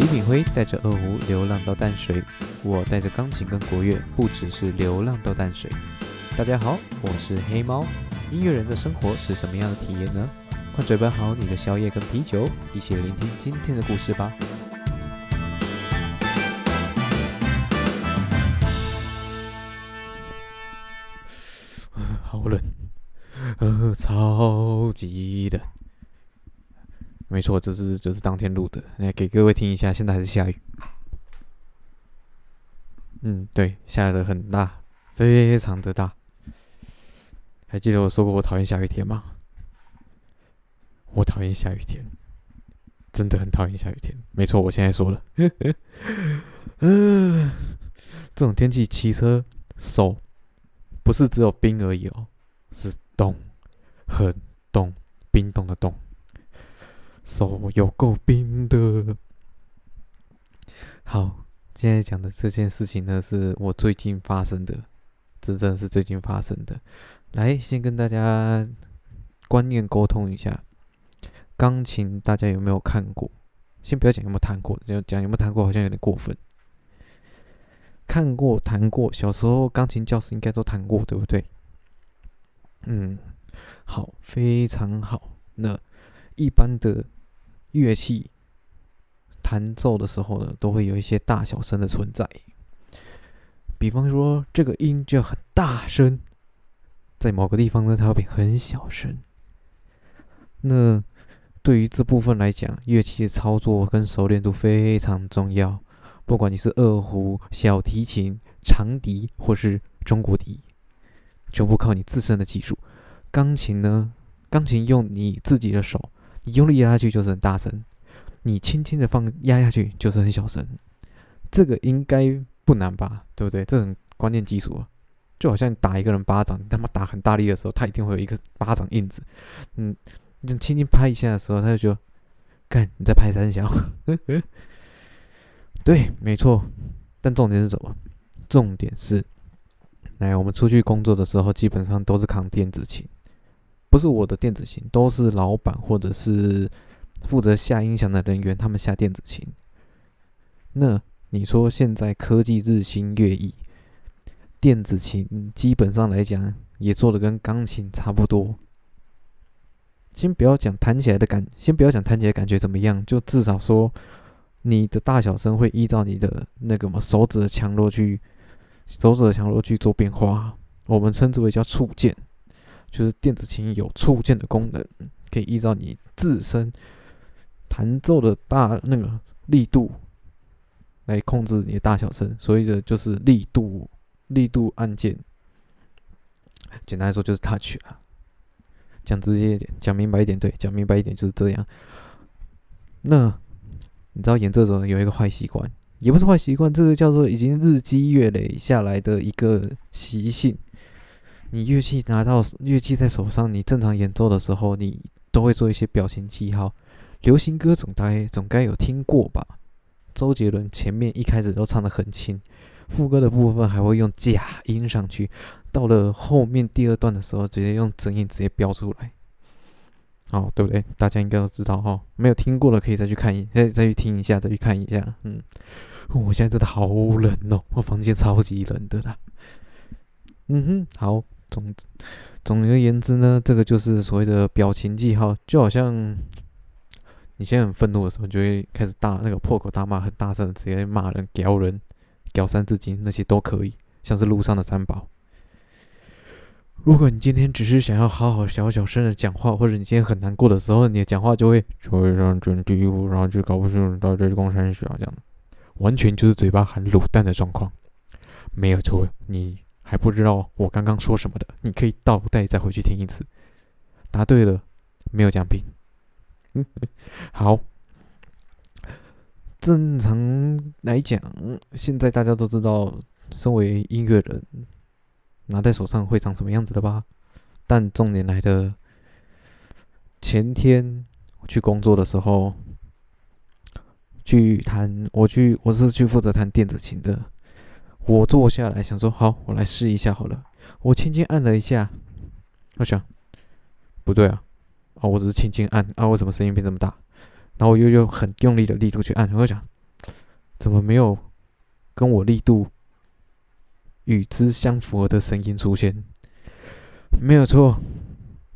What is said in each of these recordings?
李炳辉带着二胡流浪到淡水，我带着钢琴跟国乐，不只是流浪到淡水。大家好，我是黑猫。音乐人的生活是什么样的体验呢？快准备好你的宵夜跟啤酒，一起聆听今天的故事吧。好冷，呃，超级冷。没错，这是这是当天录的，来给各位听一下。现在还是下雨，嗯，对，下的很大，非常的大。还记得我说过我讨厌下雨天吗？我讨厌下雨天，真的很讨厌下雨天。没错，我现在说了，嗯，这种天气骑车手不是只有冰而已哦，是冻，很冻，冰冻的冻。手有够冰的。好，现在讲的这件事情呢，是我最近发生的，真正是最近发生的。来，先跟大家观念沟通一下，钢琴大家有没有看过？先不要讲有没有弹过，就讲有没有弹过，好像有点过分。看过、弹过，小时候钢琴教室应该都弹过，对不对？嗯，好，非常好。那一般的乐器弹奏的时候呢，都会有一些大小声的存在。比方说，这个音就很大声，在某个地方呢，它会很小声。那对于这部分来讲，乐器的操作跟熟练度非常重要。不管你是二胡、小提琴、长笛或是中国笛，全部靠你自身的技术。钢琴呢，钢琴用你自己的手。你用力压下去就是很大声，你轻轻的放压下去就是很小声，这个应该不难吧？对不对？这很关键基础啊，就好像你打一个人巴掌，你他妈打很大力的时候，他一定会有一个巴掌印子。嗯，你轻轻拍一下的时候，他就觉得，看你在拍三小。对，没错。但重点是什么？重点是，来我们出去工作的时候，基本上都是扛电子琴。不是我的电子琴，都是老板或者是负责下音响的人员，他们下电子琴。那你说现在科技日新月异，电子琴基本上来讲也做的跟钢琴差不多。先不要讲弹起来的感，先不要讲弹起来感觉怎么样，就至少说你的大小声会依照你的那个嘛手指的强弱去手指的强弱去做变化，我们称之为叫触键。就是电子琴有触键的功能，可以依照你自身弹奏的大那个力度来控制你的大小声，所以的就是力度力度按键。简单来说就是 touch 啊，讲直接一点，讲明白一点，对，讲明白一点就是这样。那你知道演奏者有一个坏习惯，也不是坏习惯，这个叫做已经日积月累下来的一个习性。你乐器拿到乐器在手上，你正常演奏的时候，你都会做一些表情记号。流行歌总该总该有听过吧？周杰伦前面一开始都唱得很轻，副歌的部分还会用假音上去，到了后面第二段的时候，直接用真音直接飙出来。哦，对不对？大家应该都知道哈。没有听过的可以再去看一再再去听一下，再去看一下。嗯，我现在真的好冷哦，我房间超级冷的啦。嗯哼，好。总总而言之呢，这个就是所谓的表情记号，就好像你现在很愤怒的时候，就会开始大那个破口大骂，很大声的直接骂人、屌人、屌三字经那些都可以，像是路上的三宝。如果你今天只是想要好好小小声的讲话，或者你今天很难过的时候，你的讲话就会就会让人低呼，然后就搞不清楚到底是公山学这样，完全就是嘴巴含卤蛋的状况，没有错，你。还不知道我刚刚说什么的，你可以倒带再回去听一次。答对了，没有奖品。好。正常来讲，现在大家都知道，身为音乐人，拿在手上会长什么样子的吧？但重点来的，前天去工作的时候，去弹，我去，我是去负责弹电子琴的。我坐下来想说，好，我来试一下好了。我轻轻按了一下，我想，不对啊，啊，我只是轻轻按，啊，为什么声音变这么大？然后我又用很用力的力度去按，我想，怎么没有跟我力度与之相符合的声音出现？没有错，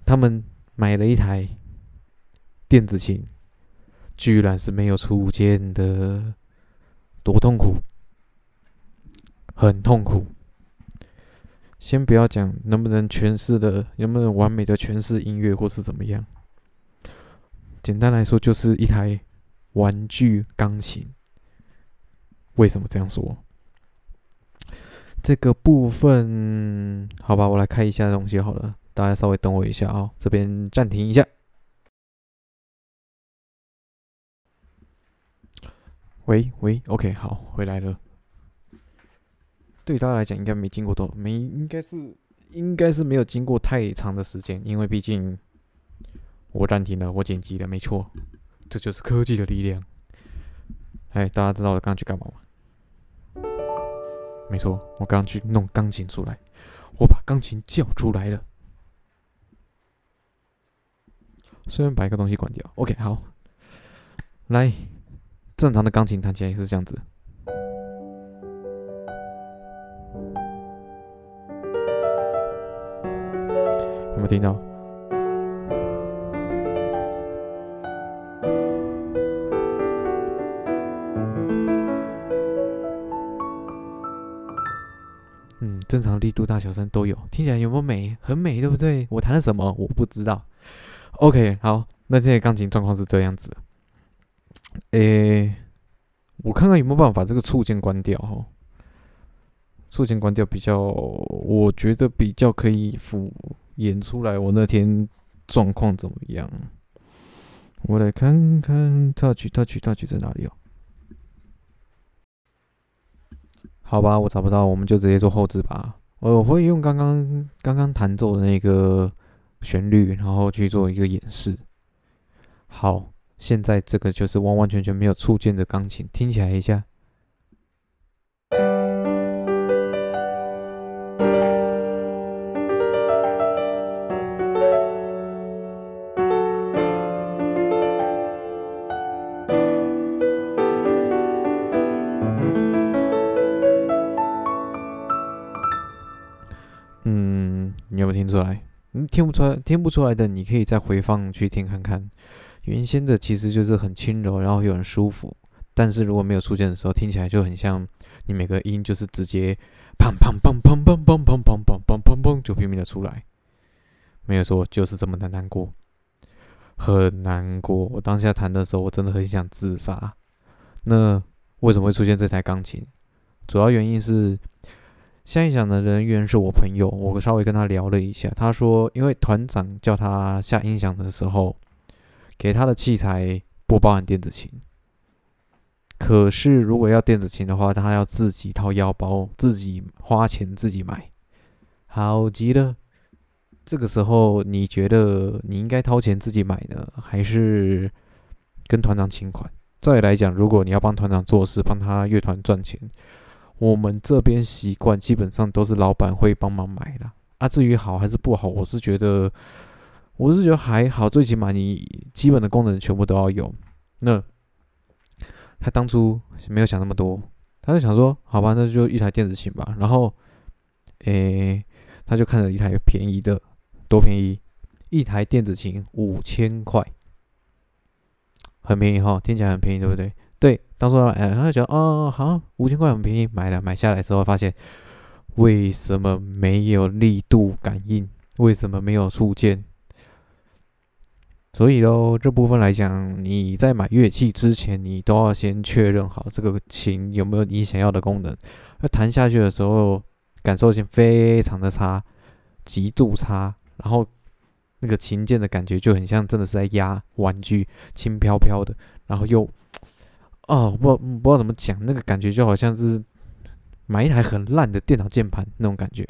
他们买了一台电子琴，居然是没有触键的，多痛苦，很痛苦。先不要讲能不能诠释的，能不能完美的诠释音乐，或是怎么样。简单来说，就是一台玩具钢琴。为什么这样说？这个部分，好吧，我来看一下东西好了。大家稍微等我一下啊，这边暂停一下。喂喂，OK，好，回来了。对大家来讲，应该没经过多，没应该是应该是没有经过太长的时间，因为毕竟。我暂停了，我剪辑了，没错，这就是科技的力量。哎，大家知道我刚去干嘛吗？没错，我刚刚去弄钢琴出来，我把钢琴叫出来了。顺便把一个东西关掉。OK，好，来，正常的钢琴弹起来是这样子，没有听到？正常力度、大小声都有，听起来有没有美？很美，对不对？我弹了什么？我不知道。OK，好，那现在钢琴状况是这样子。诶，我看看有没有办法把这个触键关掉哈。触键关掉比较，我觉得比较可以复演出来我那天状况怎么样。我来看看，touch touch touch 在哪里哦？好吧，我找不到，我们就直接做后置吧。我会用刚刚刚刚弹奏的那个旋律，然后去做一个演示。好，现在这个就是完完全全没有触键的钢琴，听起来一下。听不出来，听不出来的，你可以再回放去听看看。原先的其实就是很轻柔，然后又很舒服。但是如果没有出现的时候，听起来就很像你每个音就是直接砰砰砰砰砰砰砰砰砰砰砰砰就拼命的出来。没有说就是这么的难过，很难过。我当下弹的时候，我真的很想自杀。那为什么会出现这台钢琴？主要原因是。下音响的人员是我朋友，我稍微跟他聊了一下，他说，因为团长叫他下音响的时候，给他的器材不包含电子琴，可是如果要电子琴的话，他要自己掏腰包，自己花钱自己买，好极了。这个时候，你觉得你应该掏钱自己买呢，还是跟团长请款？再来讲，如果你要帮团长做事，帮他乐团赚钱。我们这边习惯基本上都是老板会帮忙买的啊。至于好还是不好，我是觉得，我是觉得还好，最起码你基本的功能全部都要有。那他当初没有想那么多，他就想说，好吧，那就一台电子琴吧。然后，诶，他就看了一台便宜的，多便宜，一台电子琴五千块，很便宜哈，听起来很便宜，对不对？对，当初哎，他就觉得哦，好，五千块很便宜，买了。买下来之后发现，为什么没有力度感应？为什么没有触键？所以喽，这部分来讲，你在买乐器之前，你都要先确认好这个琴有没有你想要的功能。那弹下去的时候，感受性非常的差，极度差。然后那个琴键的感觉就很像真的是在压玩具，轻飘飘的，然后又。哦，不不知道怎么讲，那个感觉就好像是买一台很烂的电脑键盘那种感觉。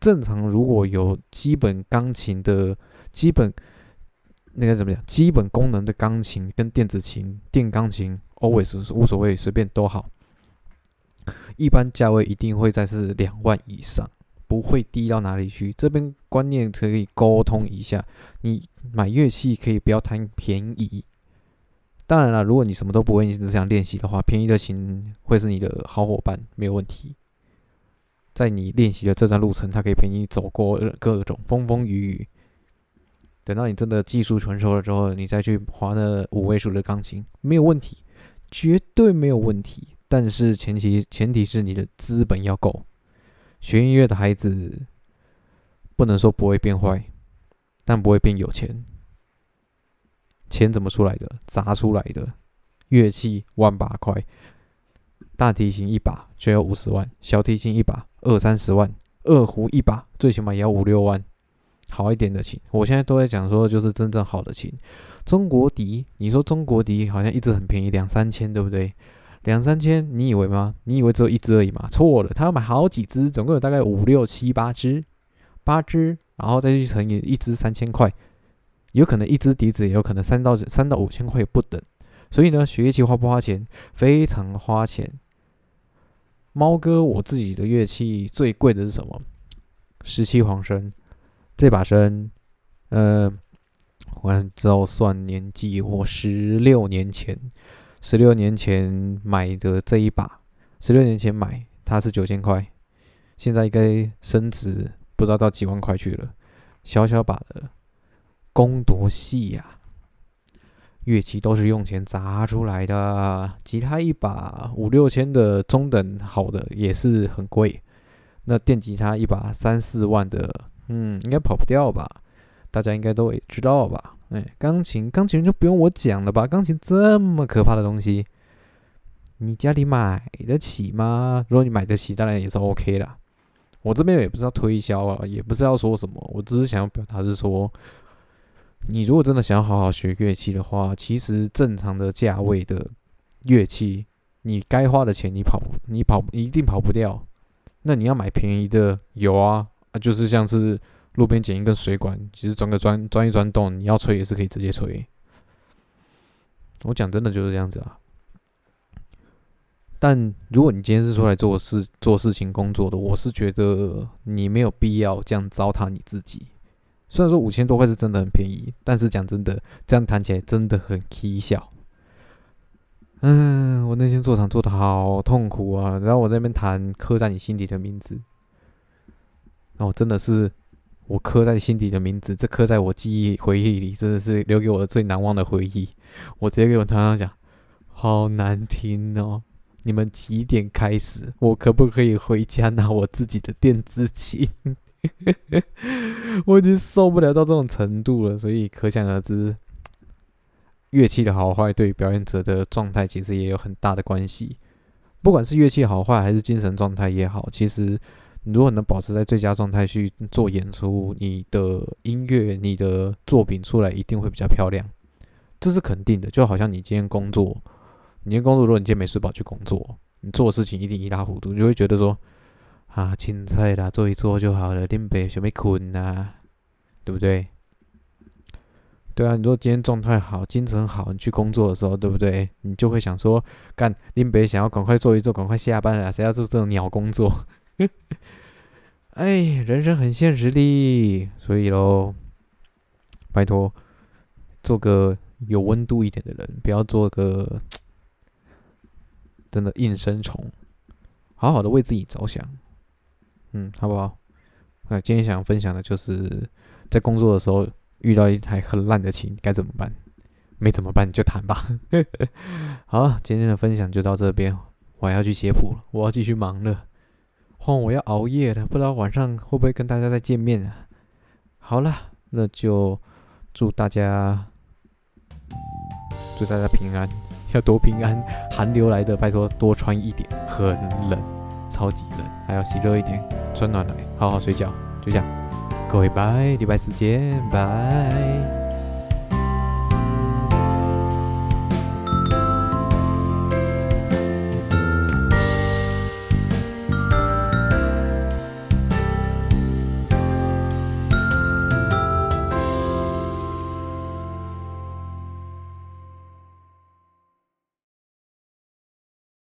正常如果有基本钢琴的基本那个怎么讲，基本功能的钢琴跟电子琴、电钢琴，always 无所谓，随便都好。一般价位一定会在是两万以上，不会低到哪里去。这边观念可以沟通一下，你买乐器可以不要贪便宜。当然了，如果你什么都不会，你只想练习的话，便宜的琴会是你的好伙伴，没有问题。在你练习的这段路程，它可以陪你走过各种风风雨雨。等到你真的技术成熟了之后，你再去划那五位数的钢琴，没有问题，绝对没有问题。但是前提前提是你的资本要够。学音乐的孩子不能说不会变坏，但不会变有钱。钱怎么出来的？砸出来的。乐器万把块，大提琴一把就要五十万，小提琴一把二三十万，二胡一把最起码也要五六万。好一点的琴，我现在都在讲说，就是真正好的琴。中国笛，你说中国笛好像一直很便宜，两三千，对不对？两三千，你以为吗？你以为只有一只而已吗？错了，他要买好几只，总共有大概五六七八只，八只，然后再去乘以一只三千块。有可能一支笛子，也有可能三到三到五千块不等，所以呢，学乐器花不花钱？非常花钱。猫哥，我自己的乐器最贵的是什么？十七簧笙，这把笙，呃，按照算年纪，我十六年前，十六年前买的这一把，十六年前买它是九千块，现在应该升值不知道到几万块去了，小小把的。功多细呀，乐器都是用钱砸出来的。吉他一把五六千的中等好的也是很贵，那电吉他一把三四万的，嗯，应该跑不掉吧？大家应该都知道吧？哎，钢琴，钢琴就不用我讲了吧？钢琴这么可怕的东西，你家里买得起吗？如果你买得起，当然也是 OK 啦。我这边也不是要推销啊，也不是要说什么，我只是想要表达是说。你如果真的想要好好学乐器的话，其实正常的价位的乐器，你该花的钱你跑你跑一定跑不掉。那你要买便宜的，有啊，啊就是像是路边捡一根水管，其实钻个钻钻一钻洞，你要吹也是可以直接吹。我讲真的就是这样子啊。但如果你今天是出来做事做事情工作的，我是觉得你没有必要这样糟蹋你自己。虽然说五千多块是真的很便宜，但是讲真的，这样谈起来真的很蹊跷。嗯，我那天做场做的好痛苦啊！然后我在那边弹刻在你心底的名字，哦，真的是我刻在心底的名字，这刻在我记忆回忆里，真的是留给我的最难忘的回忆。我直接给我团长讲，好难听哦！你们几点开始？我可不可以回家拿我自己的电子琴？我已经受不了到这种程度了，所以可想而知，乐器的好坏对表演者的状态其实也有很大的关系。不管是乐器好坏，还是精神状态也好，其实你如果能保持在最佳状态去做演出，你的音乐、你的作品出来一定会比较漂亮，这是肯定的。就好像你今天工作，你今天工作，如果你今天没睡饱去工作，你做的事情一定一塌糊涂，你就会觉得说。啊，青菜啦，做一做就好了。林北想要困呐，对不对？对啊，你说今天状态好，精神好，你去工作的时候，对不对？你就会想说，干林北想要赶快做一做，赶快下班了，谁要做这种鸟工作？哎，人生很现实的，所以喽，拜托，做个有温度一点的人，不要做个真的应声虫，好好的为自己着想。嗯，好不好？那今天想分享的就是在工作的时候遇到一台很烂的琴该怎么办？没怎么办就弹吧。好，今天的分享就到这边，我还要去写谱了，我要继续忙了。换我要熬夜了，不知道晚上会不会跟大家再见面啊？好了，那就祝大家祝大家平安，要多平安。寒流来的，拜托多穿一点，很冷，超级冷，还要洗热一点。穿暖来，好好睡觉，就这样，各位拜，礼拜四见，拜。